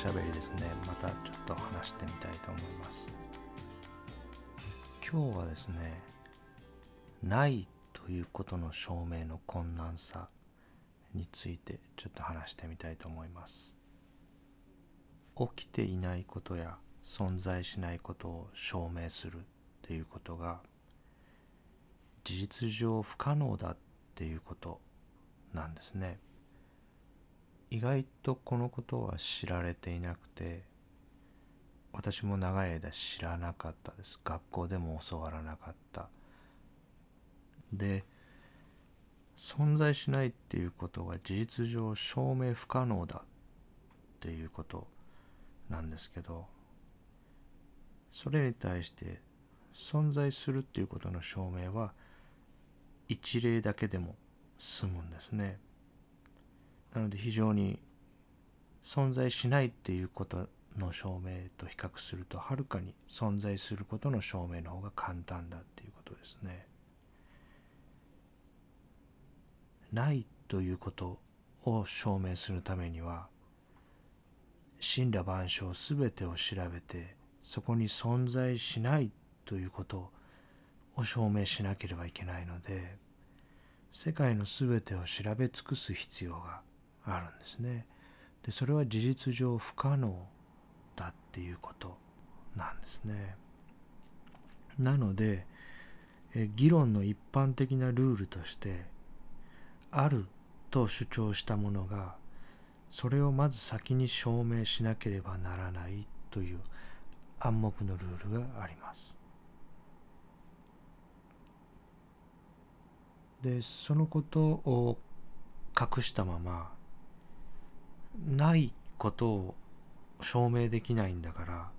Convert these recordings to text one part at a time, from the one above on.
しゃべりですね。またちょっと話してみたいと思います。今日はですねないということの証明の困難さについてちょっと話してみたいと思います。起きていないことや存在しないことを証明するっていうことが事実上不可能だっていうことなんですね。意外とこのことは知られていなくて私も長い間知らなかったです。学校でも教わらなかった。で存在しないっていうことが事実上証明不可能だっていうことなんですけどそれに対して存在するっていうことの証明は一例だけでも済むんですね。なので非常に存在しないっていうことの証明と比較するとはるかに存在することの証明の方が簡単だっていうことですね。ないということを証明するためには神羅万象すべてを調べてそこに存在しないということを証明しなければいけないので世界のすべてを調べ尽くす必要があるんですね。でそれは事実上不可能だっていうことなんですね。なのでえ議論の一般的なルールとしてあると主張したものがそれをまず先に証明しなければならないという暗黙のルールがあります。でそのことを隠したままないことを証明できないんだから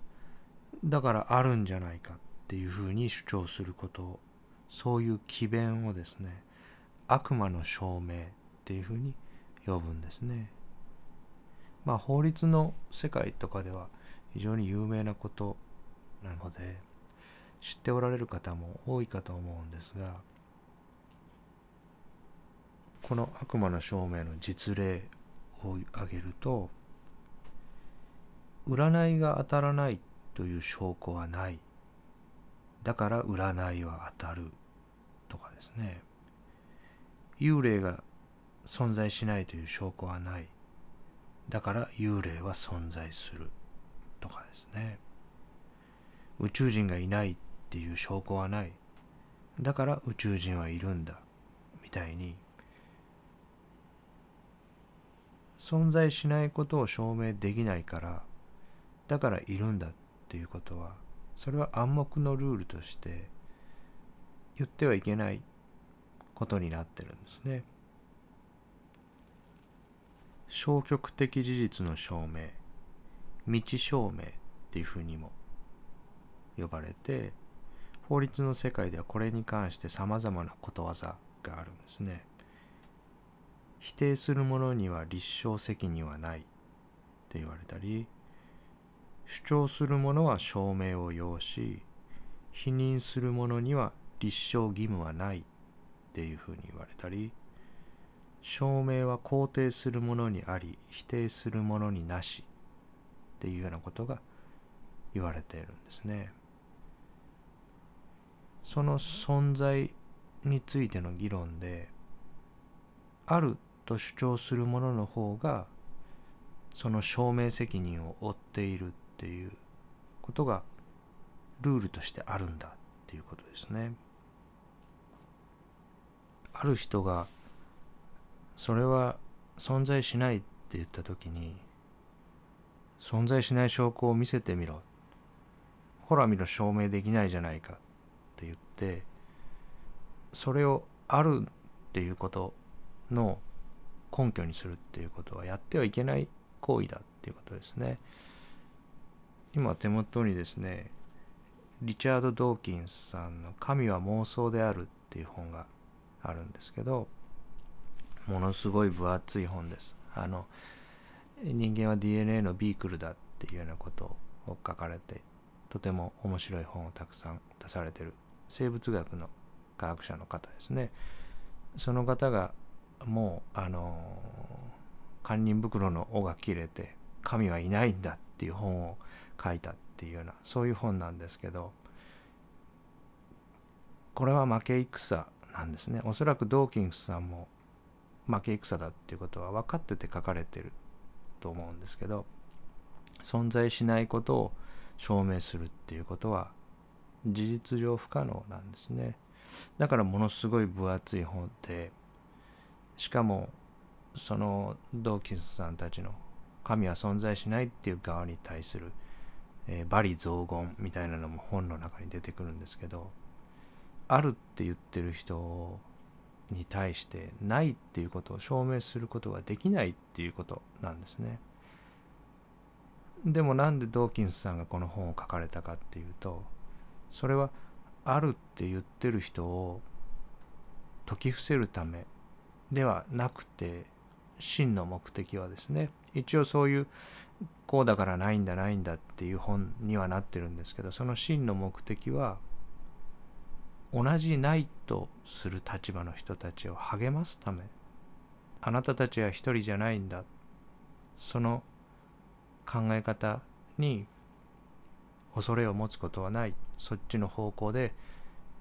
だからあるんじゃないかっていうふうに主張することそういう詭弁をですね悪魔の証明っていうふうに呼ぶんですね。まあ法律の世界とかでは非常に有名なことなので知っておられる方も多いかと思うんですがこの悪魔の証明の実例挙げると占いが当たらないという証拠はない。だから占いは当たるとかですね。幽霊が存在しないという証拠はない。だから幽霊は存在するとかですね。宇宙人がいないっていう証拠はない。だから宇宙人はいるんだ。みたいに存在しないことを証明できないからだからいるんだっていうことはそれは暗黙のルールとして言ってはいけないことになってるんですね。消極的事実の証明道証明っていうふうにも呼ばれて法律の世界ではこれに関してさまざまなことわざがあるんですね。否定する者には立証責任はないって言われたり主張する者は証明を要し否認する者には立証義務はないっていうふうに言われたり証明は肯定するものにあり否定するものになしっていうようなことが言われているんですね。その存在についての議論であると主張するものの方がその証明責任を負っているっていうことがルールとしてあるんだっていうことですね。ある人がそれは存在しないって言った時に存在しない証拠を見せてみろほら見ろ証明できないじゃないかって言ってそれをあるっていうことの根拠にするっていうことはやってはいけない行為だっていうことですね。今手元にですねリチャード・ドーキンスさんの「神は妄想である」っていう本があるんですけどものすごい分厚い本です。あの人間は DNA のビークルだっていうようなことを書かれてとても面白い本をたくさん出されてる生物学の科学者の方ですね。その方がもうあの堪忍袋の尾が切れて神はいないんだっていう本を書いたっていうようなそういう本なんですけどこれは負け戦なんですね。おそらくドーキンスさんも負け戦だっていうことは分かってて書かれてると思うんですけど存在しないことを証明するっていうことは事実上不可能なんですね。だからものすごい分厚い本でしかもそのドーキンスさんたちの神は存在しないっていう側に対する、えー、罵詈雑言みたいなのも本の中に出てくるんですけどあるって言ってる人に対してないっていうことを証明することができないっていうことなんですね。でもなんでドーキンスさんがこの本を書かれたかっていうとそれはあるって言ってる人を解き伏せるためではなくて真の目的はですね一応そういうこうだからないんだないんだっていう本にはなってるんですけどその真の目的は同じないとする立場の人たちを励ますためあなたたちは一人じゃないんだその考え方に恐れを持つことはないそっちの方向で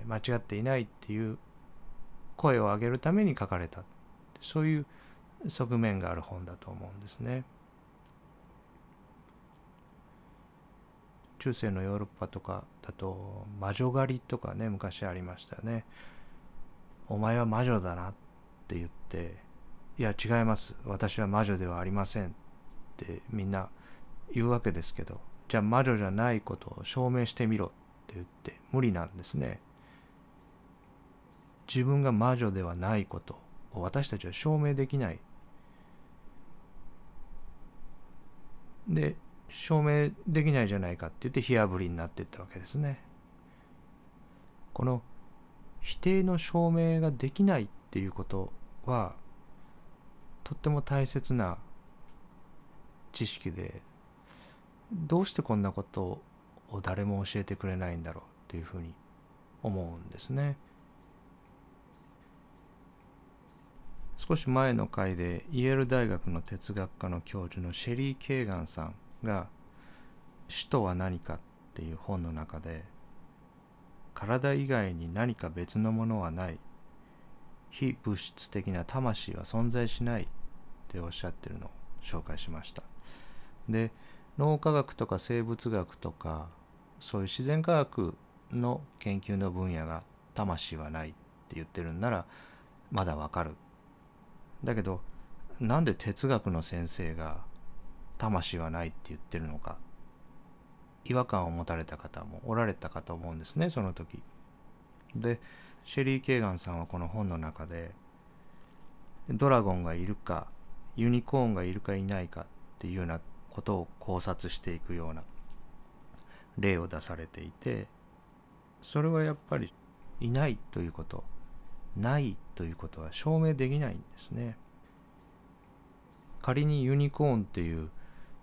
間違っていないっていう声を上げるために書かれた。そういう側面がある本だと思うんですね。中世のヨーロッパとかだと魔女狩りとかね昔ありましたよね。お前は魔女だなって言っていや違います私は魔女ではありませんってみんな言うわけですけどじゃあ魔女じゃないことを証明してみろって言って無理なんですね。自分が魔女ではないことを私たちは証明できない。で証明できないじゃないかって言って火あぶりになっていったわけですね。この否定の証明ができないっていうことはとっても大切な知識でどうしてこんなことを誰も教えてくれないんだろうっていうふうに思うんですね。少し前の回でイェール大学の哲学科の教授のシェリー・ケーガンさんが「死とは何か」っていう本の中で体以外に何か別のものはない非物質的な魂は存在しないっておっしゃってるのを紹介しました。で脳科学とか生物学とかそういう自然科学の研究の分野が魂はないって言ってるんならまだわかる。だけどなんで哲学の先生が魂はないって言ってるのか。違和感を持たれた方もおられたかと思うんですねその時。でシェリー・ケーガンさんはこの本の中でドラゴンがいるかユニコーンがいるかいないかっていうようなことを考察していくような例を出されていてそれはやっぱりいないということ。ないということは証明できないんですね。仮にユニコーンっていう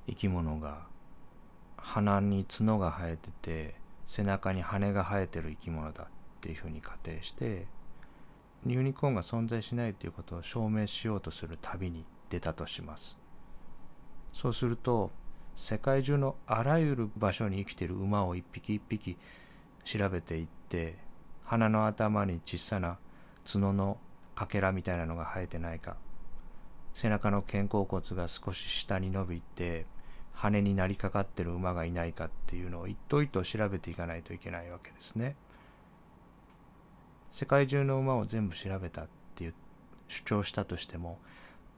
生き物が鼻に角が生えてて背中に羽が生えてる生き物だっていうふうに仮定してユニコーンが存在しないということを証明しようとする旅に出たとします。そうすると世界中のあらゆる場所に生きてる馬を一匹一匹調べていって鼻の頭に小さな角のかけらみたいなのが生えてないか背中の肩甲骨が少し下に伸びて羽になりかかってる馬がいないかっていうのを一頭一頭調べていかないといけないわけですね。世界中の馬を全部調べたっていう主張したとしても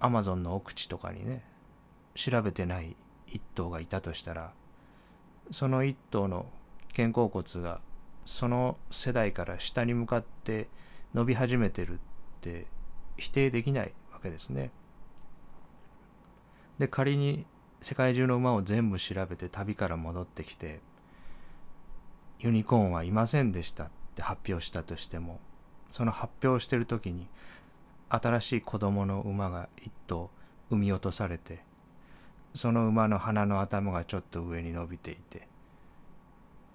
アマゾンの奥地とかにね調べてない一頭がいたとしたらその一頭の肩甲骨がその世代から下に向かって伸び始めてるって否定できないわけですね。で仮に世界中の馬を全部調べて旅から戻ってきてユニコーンはいませんでしたって発表したとしてもその発表してる時に新しい子供の馬が一頭産み落とされてその馬の鼻の頭がちょっと上に伸びていて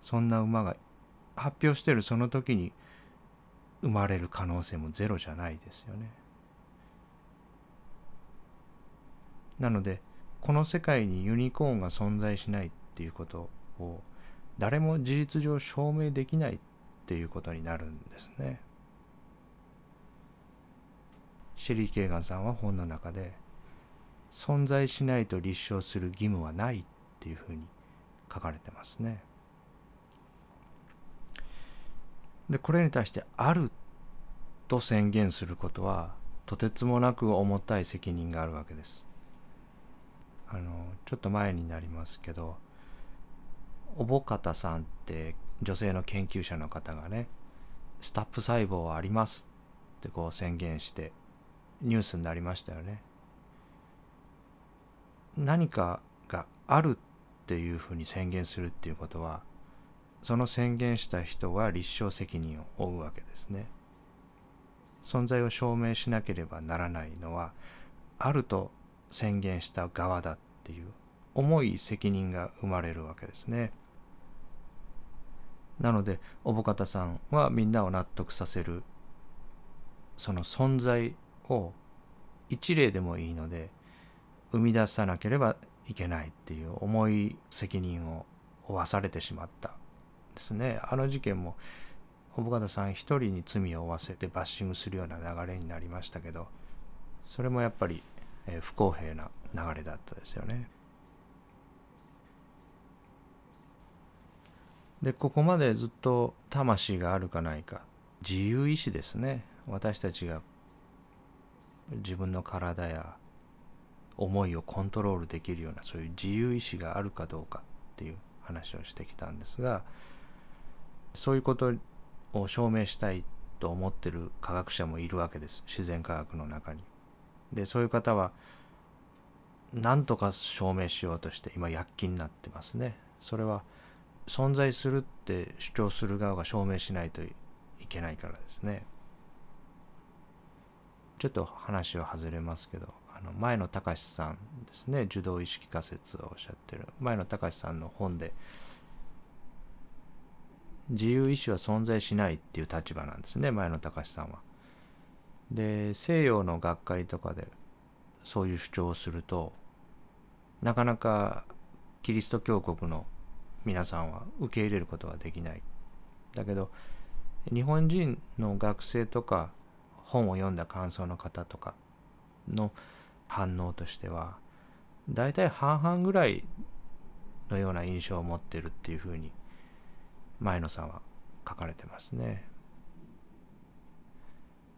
そんな馬が発表してるその時に生まれる可能性もゼロじゃないですよね。なのでこの世界にユニコーンが存在しないっていうことを誰も事実上証明できないっていうことになるんですね。シェリー・ケーガンさんは本の中で存在しないと立証する義務はないっていうふうに書かれてますね。でこれに対して「ある」と宣言することはとてつもなく重たい責任があるわけです。あのちょっと前になりますけどおぼかたさんって女性の研究者の方がねスタップ細胞はありますってこう宣言してニュースになりましたよね。何かがあるっていうふうに宣言するっていうことはその宣言した人が立証責任を負うわけですね。存在を証明しなければならないのはあると宣言した側だっていう重い責任が生まれるわけですね。なのでおぼかたさんはみんなを納得させるその存在を一例でもいいので生み出さなければいけないっていう重い責任を負わされてしまったですねあの事件も小深田さん一人に罪を負わせてバッシングするような流れになりましたけどそれもやっぱり、え不公平な流れだったですよね。でここまでずっと魂があるかないか自由意志ですね私たちが自分の体や思いをコントロールできるようなそういう自由意志があるかどうかっていう話をしてきたんですがそういうことを証明したいと思ってる科学者もいるわけです自然科学の中に。でそういう方は何とか証明しようとして今躍起になってますね。それは存在するって主張する側が証明しないといけないからですね。ちょっと話は外れますけどあの前野隆さんですね受動意識仮説をおっしゃってる前野隆さんの本で自由意志は存在しないっていう立場なんですね前野隆さんは。で西洋の学会とかでそういう主張をするとなかなかキリスト教国の皆さんは受け入れることができない。だけど日本人の学生とか本を読んだ感想の方とかの反応としては大体半々ぐらいのような印象を持ってるっていうふうに前野さんは書かれてますね。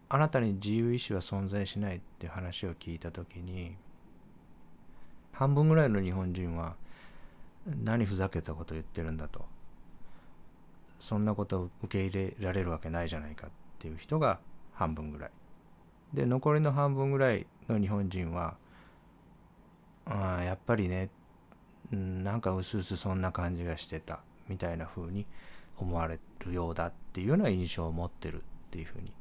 あなたに自由意志は存在しないっていう話を聞いた時に半分ぐらいの日本人は何ふざけたこと言ってるんだとそんなこと受け入れられるわけないじゃないかっていう人が半分ぐらいで残りの半分ぐらいの日本人はあやっぱりねなんかうすうすそんな感じがしてたみたいな風に思われるようだっていうような印象を持ってるっていう風に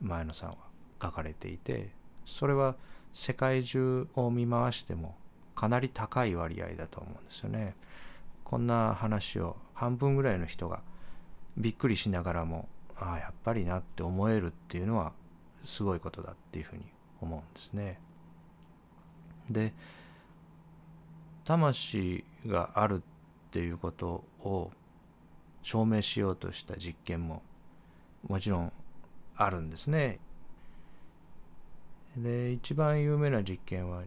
前野さんは書かれていてそれは世界中を見回してもかなり高い割合だと思うんですよね。こんな話を半分ぐらいの人がびっくりしながらもああやっぱりなって思えるっていうのはすごいことだっていうふうに思うんですね。で魂があるっていうことを証明しようとした実験ももちろんあるんですね。で一番有名な実験は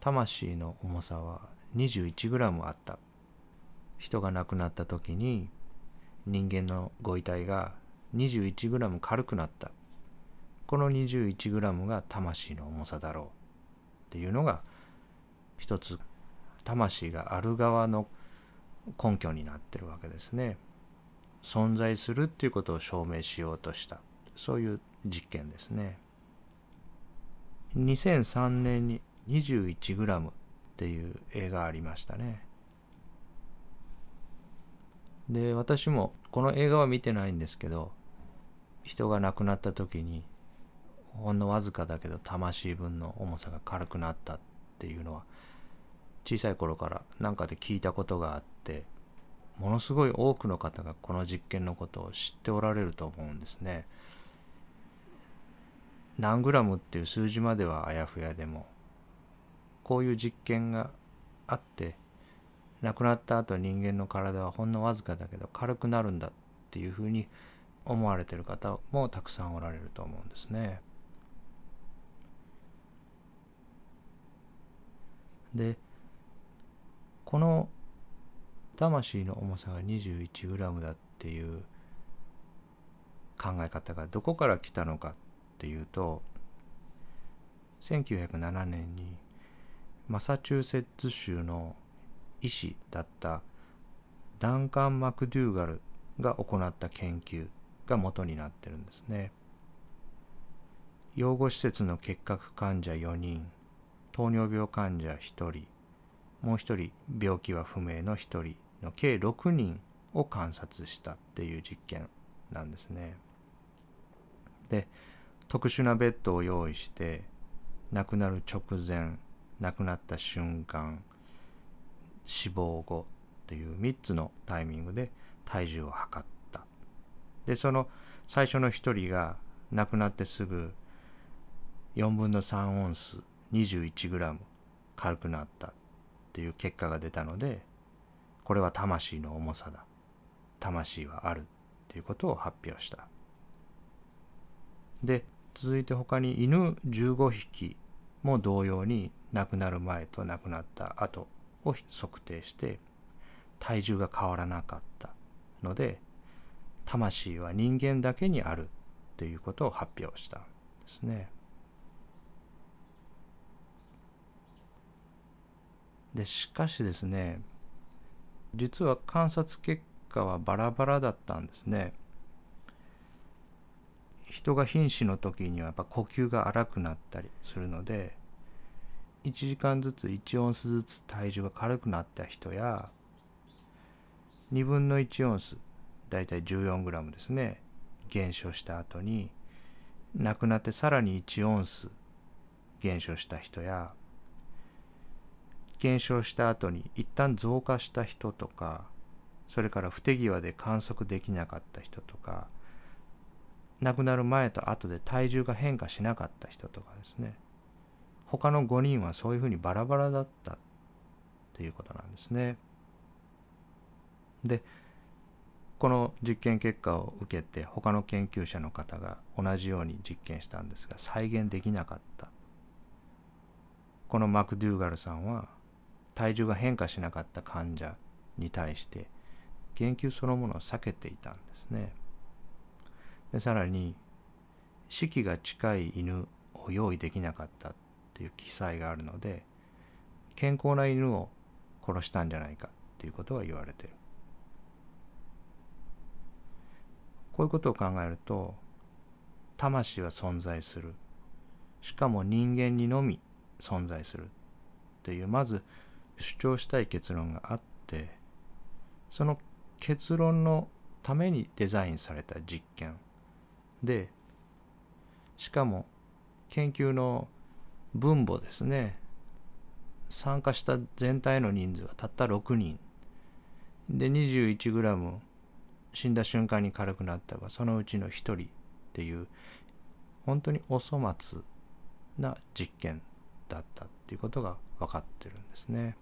魂の重さは 21g あった。人が亡くなった時に人間のご遺体が 21g 軽くなった。この 21g が魂の重さだろう。っていうのが一つ魂がある側の根拠になってるわけですね。存在するっていうことを証明しようとしたそういう実験ですね。2003年に 21g っていう映画ありましたね。で私もこの映画は見てないんですけど人が亡くなった時にほんのわずかだけど魂分の重さが軽くなったっていうのは小さい頃から何かで聞いたことがあってものすごい多くの方がこの実験のことを知っておられると思うんですね。何グラムっていう数字まではあやふやでもこういう実験があって亡くなった後人間の体はほんのわずかだけど軽くなるんだっていうふうに思われてる方もたくさんおられると思うんですね。でこの魂の重さが 21g だっていう考え方がどこから来たのかっていうと1907年にマサチューセッツ州の医師だったダンカン・マクドゥーガルが行った研究が元になってるんですね。養護施設の結核患者4人糖尿病患者1人もう1人病気は不明の1人の計6人を観察したっていう実験なんですね。で特殊なベッドを用意して亡くなる直前亡くなった瞬間死亡後っていう3つのタイミングで体重を測ったでその最初の1人が亡くなってすぐ4分の3オンス 21g 軽くなったっていう結果が出たのでこれは魂の重さだ魂はあるっていうことを発表したで続いて他に犬15匹も同様に亡くなる前と亡くなった後を測定して体重が変わらなかったので魂は人間だけにあるということを発表したんですね。でしかしですね実は観察結果はバラバラだったんですね。人が瀕死の時にはやっぱ呼吸が荒くなったりするので1時間ずつ1オンスずつ体重が軽くなった人や2分の1オンスだいたい 14g ですね減少した後に亡くなってさらに1オンス減少した人や減少した後に一旦増加した人とかそれから不手際で観測できなかった人とか亡くなる前と後で体重が変化しなかった人とかですね他の5人はそういうふうにバラバラだったっていうことなんですね。でこの実験結果を受けて他の研究者の方が同じように実験したんですが再現できなかったこのマクドゥーガルさんは体重が変化しなかった患者に対して研究そのものを避けていたんですね。でさらに死期が近い犬を用意できなかったっていう記載があるので健康な犬を殺したんじゃないかっていうことが言われてるこういうことを考えると魂は存在するしかも人間にのみ存在するっていうまず主張したい結論があってその結論のためにデザインされた実験。でしかも研究の分母ですね。参加した全体の人数はたった6人。で 21g 死んだ瞬間に軽くなったがそのうちの1人っていう本当にお粗末な実験だったっていうことが分かってるんですね。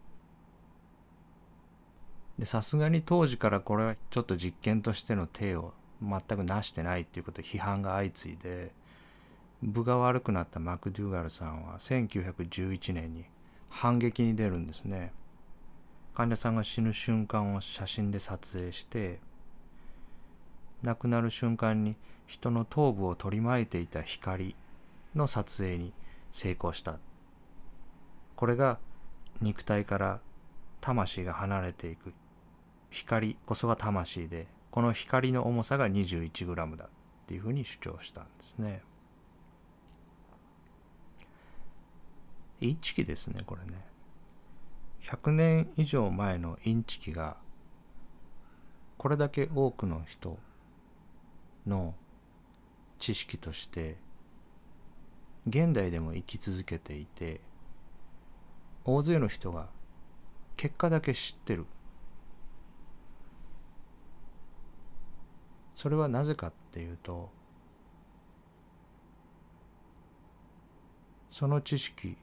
でさすがに当時からこれはちょっと実験としての体を全くなしてないっていうことで批判が相次いで分が悪くなったマクドゥーガルさんは1911年に反撃に出るんですね。患者さんが死ぬ瞬間を写真で撮影して亡くなる瞬間に人の頭部を取り巻いていた光の撮影に成功した。これが肉体から魂が離れていく。光こそが魂でこの光の重さが 21g だっていうふうに主張したんですね。インチキですねこれね。100年以上前のインチキがこれだけ多くの人の知識として現代でも生き続けていて大勢の人が結果だけ知ってるそれはなぜかっていうとその知識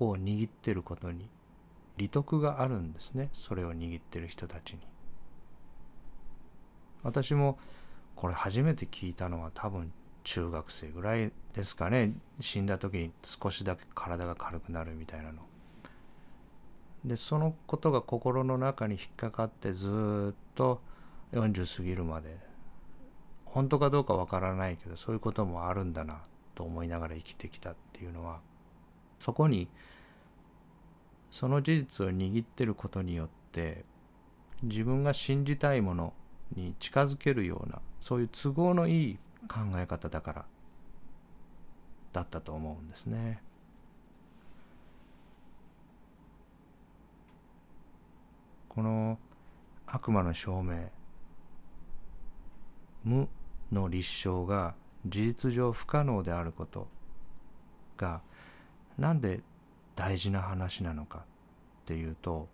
を握ってることに利得があるんですね。それを握ってる人たちに。私もこれ初めて聞いたのは多分中学生ぐらいですかね。死んだ時に少しだけ体が軽くなるみたいなの。でそのことが心の中に引っかかってずっと40過ぎるまで本当かどうかわからないけどそういうこともあるんだなと思いながら生きてきたっていうのはそこにその事実を握ってることによって自分が信じたいものに近づけるようなそういう都合のいい考え方だからだったと思うんですね。この悪魔の証明無の立証が事実上不可能であることがなんで大事な話なのかっていうと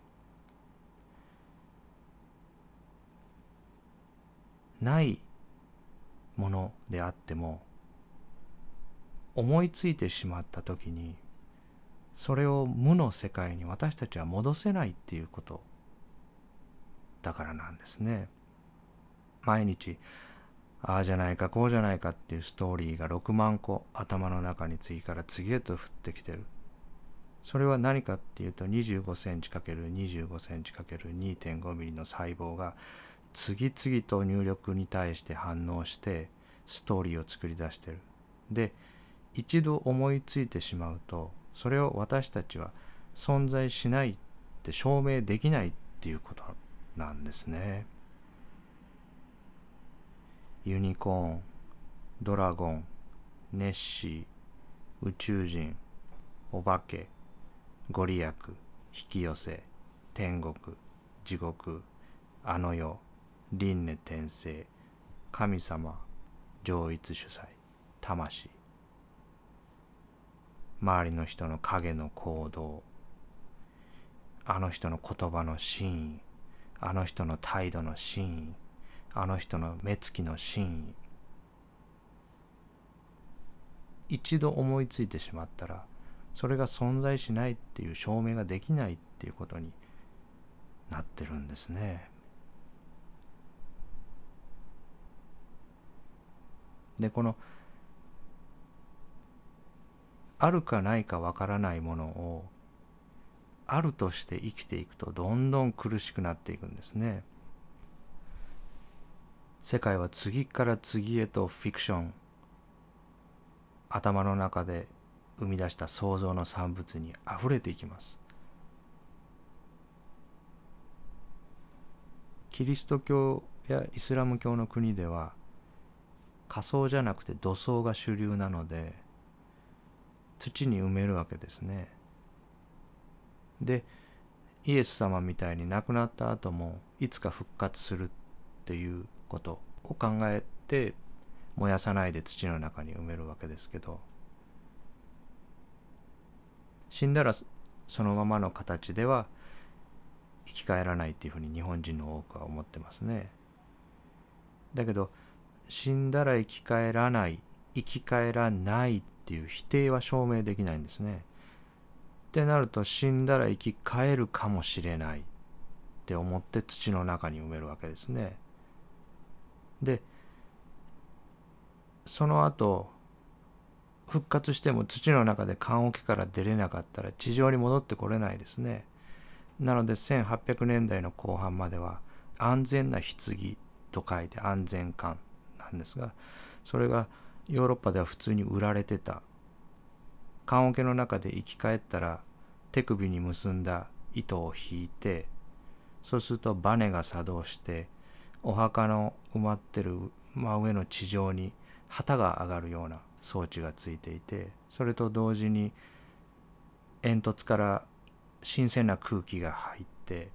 ないものであっても思いついてしまった時にそれを無の世界に私たちは戻せないっていうことだからなんですね。毎日ああじゃないかこうじゃないかっていうストーリーが6万個頭の中に次から次へと降ってきてる。それは何かっていうと25センチ ×25 センチ ×2.5 ミリの細胞が次々と入力に対して反応してストーリーを作り出してる。で一度思いついてしまうとそれを私たちは存在しないって証明できないっていうことなんですね。ユニコーン、ドラゴン、ネッシー、宇宙人、お化け、ご利益、引き寄せ、天国、地獄、あの世、輪廻転生、神様、上一主催、魂。周りの人の影の行動、あの人の言葉の真意、あの人の態度の真意、あの人の目つきの真意一度思いついてしまったらそれが存在しないっていう証明ができないっていうことになってるんですね。でこのあるかないかわからないものをあるとして生きていくとどんどん苦しくなっていくんですね。世界は次から次へとフィクション頭の中で生み出した想像の産物にあふれていきます。キリスト教やイスラム教の国では仮想じゃなくて土葬が主流なので土に埋めるわけですね。でイエス様みたいに亡くなった後もいつか復活するってということを考えて燃やさないで土の中に埋めるわけですけど死んだらそのままの形では生き返らないっていうふうに日本人の多くは思ってますね。だけど死んだら生き返らない生き返らないっていう否定は証明できないんですね。ってなると死んだら生き返るかもしれないって思って土の中に埋めるわけですね。でその後復活しても土の中で棺桶から出れなかったら地上に戻ってこれないですね。なので1800年代の後半までは安全な棺と書いて安全棺なんですがそれがヨーロッパでは普通に売られてた棺桶の中で生き返ったら手首に結んだ糸を引いてそうするとバネが作動してお墓の埋まってる真上の地上に旗が上がるような装置がついていてそれと同時に煙突から新鮮な空気が入って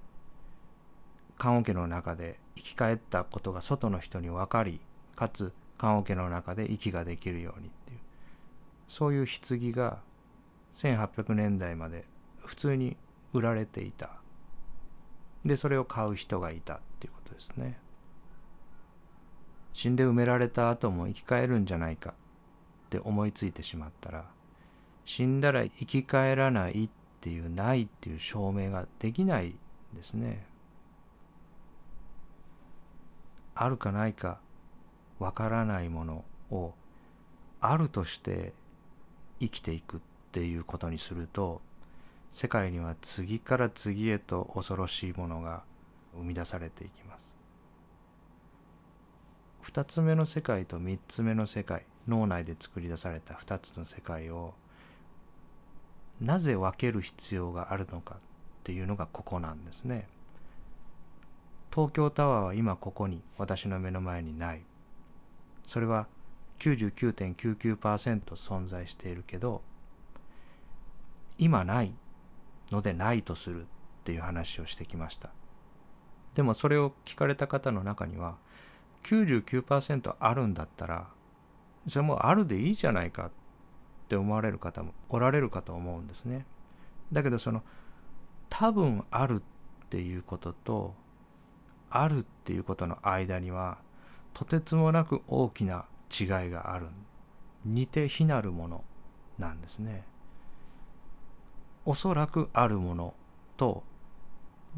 棺桶の中で生き返ったことが外の人に分かりかつ棺桶の中で息ができるようにっていうそういう棺が1800年代まで普通に売られていたでそれを買う人がいたっていうことですね。死んで埋められた後も生き返るんじゃないかって思いついてしまったら死んだら生き返らないっていうないっていう証明ができないですね。あるかないかわからないものをあるとして生きていくっていうことにすると世界には次から次へと恐ろしいものが生み出されていきます。2つ目の世界と3つ目の世界脳内で作り出された2つの世界をなぜ分ける必要があるのかっていうのがここなんですね。東京タワーは今ここに私の目の前にない。それは99.99%存在しているけど今ないのでないとするっていう話をしてきました。でもそれを聞かれた方の中には99%あるんだったらそれもあるでいいじゃないかって思われる方もおられるかと思うんですね。だけどその多分あるっていうこととあるっていうことの間にはとてつもなく大きな違いがある。似て非なるものなんですね。おそらくあるものと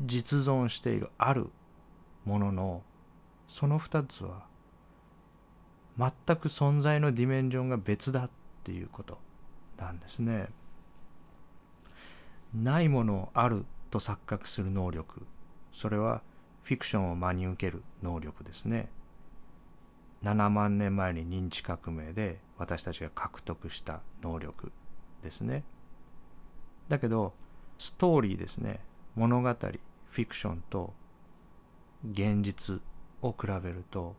実存しているあるもののその2つは全く存在のディメンジョンが別だっていうことなんですね。ないものをあると錯覚する能力それはフィクションを真に受ける能力ですね。7万年前に認知革命で私たちが獲得した能力ですね。だけどストーリーですね物語フィクションと現実を比べると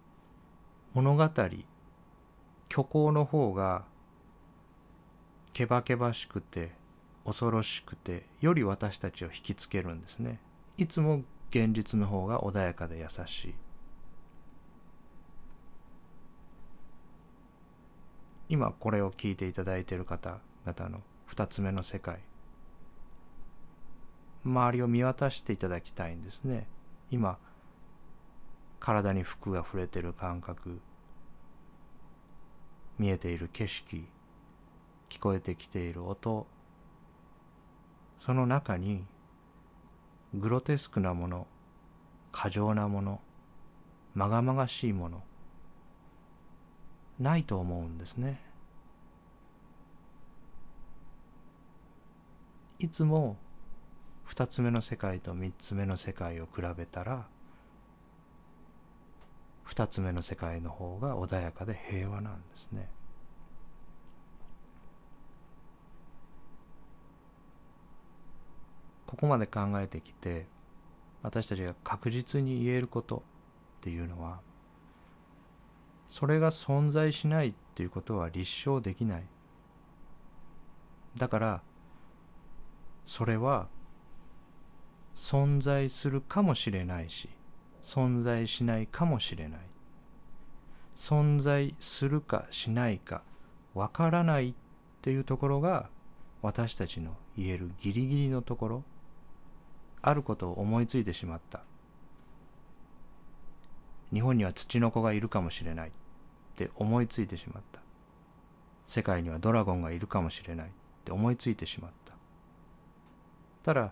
物語虚構の方がけばけばしくて恐ろしくてより私たちを引きつけるんですね。いつも現実の方が穏やかで優しい。今これを聞いていただいている方々の2つ目の世界。周りを見渡していただきたいんですね。今体に服が触れてる感覚見えている景色聞こえてきている音その中にグロテスクなもの過剰なものまがまがしいものないと思うんですね。いつも2つ目の世界と3つ目の世界を比べたら2つ目の世界の方が穏やかで平和なんですね。ここまで考えてきて私たちが確実に言えることっていうのはそれが存在しないっていうことは立証できないだからそれは存在するかもしれないし存在しないかもしれない。存在するかしないかわからないっていうところが私たちの言えるギリギリのところあることを思いついてしまった。日本には土の子がいるかもしれないって思いついてしまった。世界にはドラゴンがいるかもしれないって思いついてしまった。ただ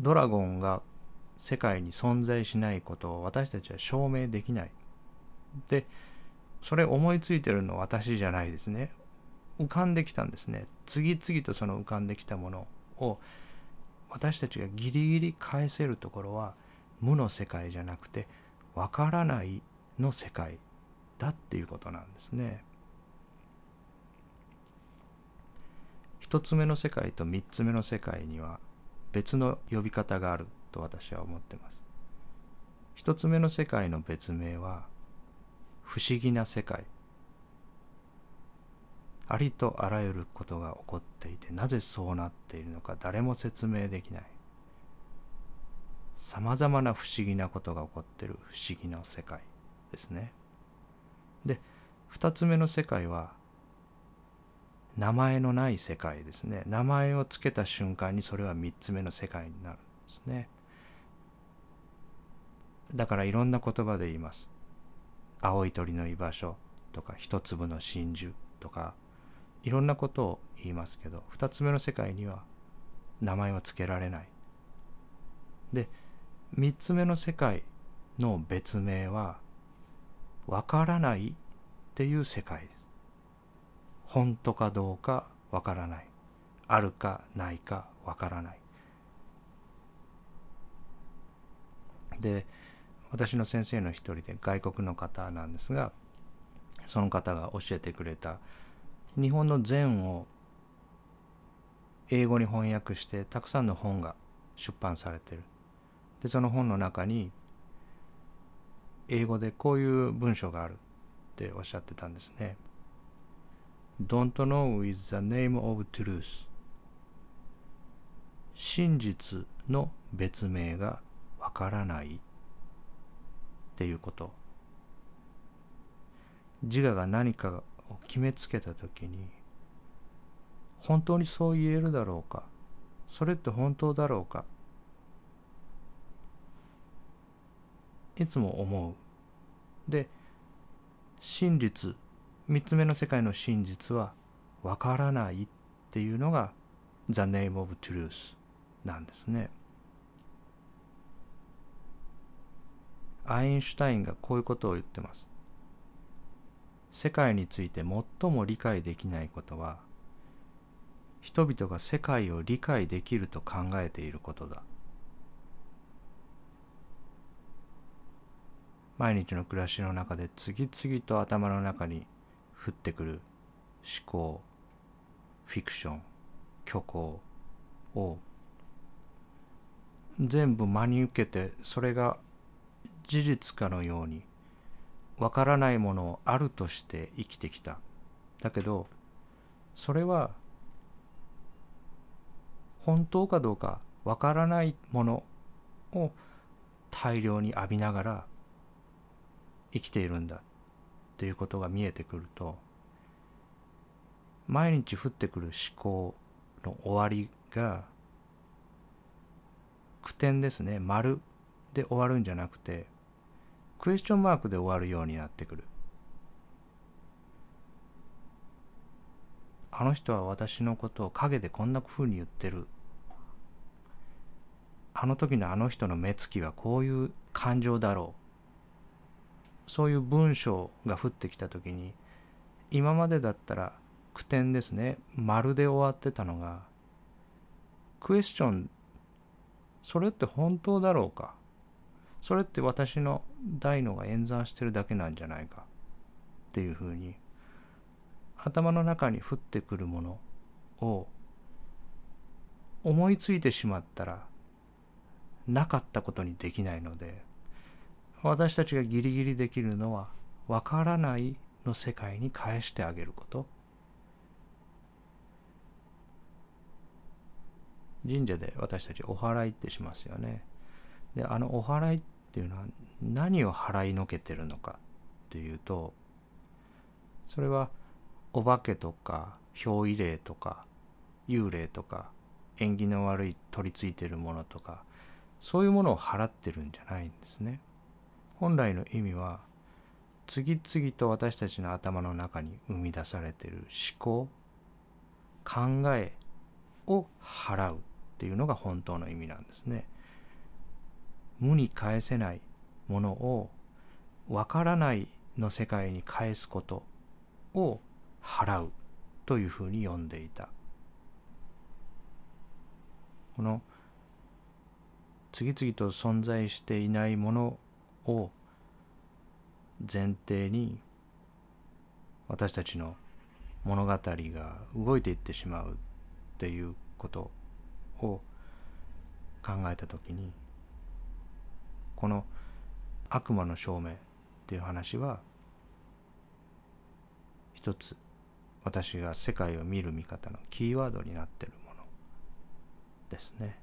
ドラゴンが世界に存在しないことを私たちは証明できない。でそれ思いついてるの私じゃないですね。浮かんできたんですね。次々とその浮かんできたものを私たちがギリギリ返せるところは無の世界じゃなくてわからないの世界だっていうことなんですね。一つ目の世界と三つ目の世界には別の呼び方がある。と私は思ってます。一つ目の世界の別名は不思議な世界。ありとあらゆることが起こっていてなぜそうなっているのか誰も説明できない。さまざまな不思議なことが起こっている不思議な世界ですね。で2つ目の世界は名前のない世界ですね。名前を付けた瞬間にそれは3つ目の世界になるんですね。だからいろんな言葉で言います。青い鳥の居場所とか一粒の真珠とかいろんなことを言いますけど2つ目の世界には名前は付けられない。で3つ目の世界の別名はわからないっていう世界です。本当かどうかわからない。あるかないかわからない。で私の先生の一人で外国の方なんですがその方が教えてくれた日本の禅を英語に翻訳してたくさんの本が出版されてる。でその本の中に英語でこういう文章があるっておっしゃってたんですね。Don't know is the name of truth. 真実の別名がわからない。っていうこと。自我が何かを決めつけた時に本当にそう言えるだろうか？それって本当だろうか？いつも思う。で真実3つ目の世界の真実はわからないっていうのが The Name of Truth なんですね。アインシュタインがこういうことを言ってます。世界について最も理解できないことは人々が世界を理解できると考えていることだ。毎日の暮らしの中で次々と頭の中に降ってくる思考フィクション虚構を全部真に受けてそれが事実かのようにわからないものをあるとして生きてきた。だけどそれは本当かどうかわからないものを大量に浴びながら生きているんだ。っていうことが見えてくると毎日降ってくる思考の終わりが句点ですね。丸で終わるんじゃなくてクエスチョンマークで終わるようになってくる。あの人は私のことを陰でこんなふうに言ってる。あの時のあの人の目つきはこういう感情だろう。そういう文章が降ってきた時に今までだったら句点ですね。丸で終わってたのが。クエスチョンそれって本当だろうか？それって私の大脳が演算してるだけなんじゃないかっていうふうに頭の中に降ってくるものを思いついてしまったらなかったことにできないので私たちがギリギリできるのはわからないの世界に返してあげること。神社で私たちお祓いってしますよね。であのお祓いっていうのは何を払いのけてるのかっていうとそれはお化けとか憑依霊とか幽霊とか縁起の悪い取り付いてるものとかそういうものを払ってるんじゃないんですね。本来の意味は次々と私たちの頭の中に生み出されてる思考考えを払うっていうのが本当の意味なんですね。無に返せないものをわからないの世界に返すことを払うというふうに呼んでいた。この次々と存在していないものを前提に私たちの物語が動いていってしまうっていうことを考えた時にこの悪魔の証明っていう話は一つ私が世界を見る見方のキーワードになってるものですね。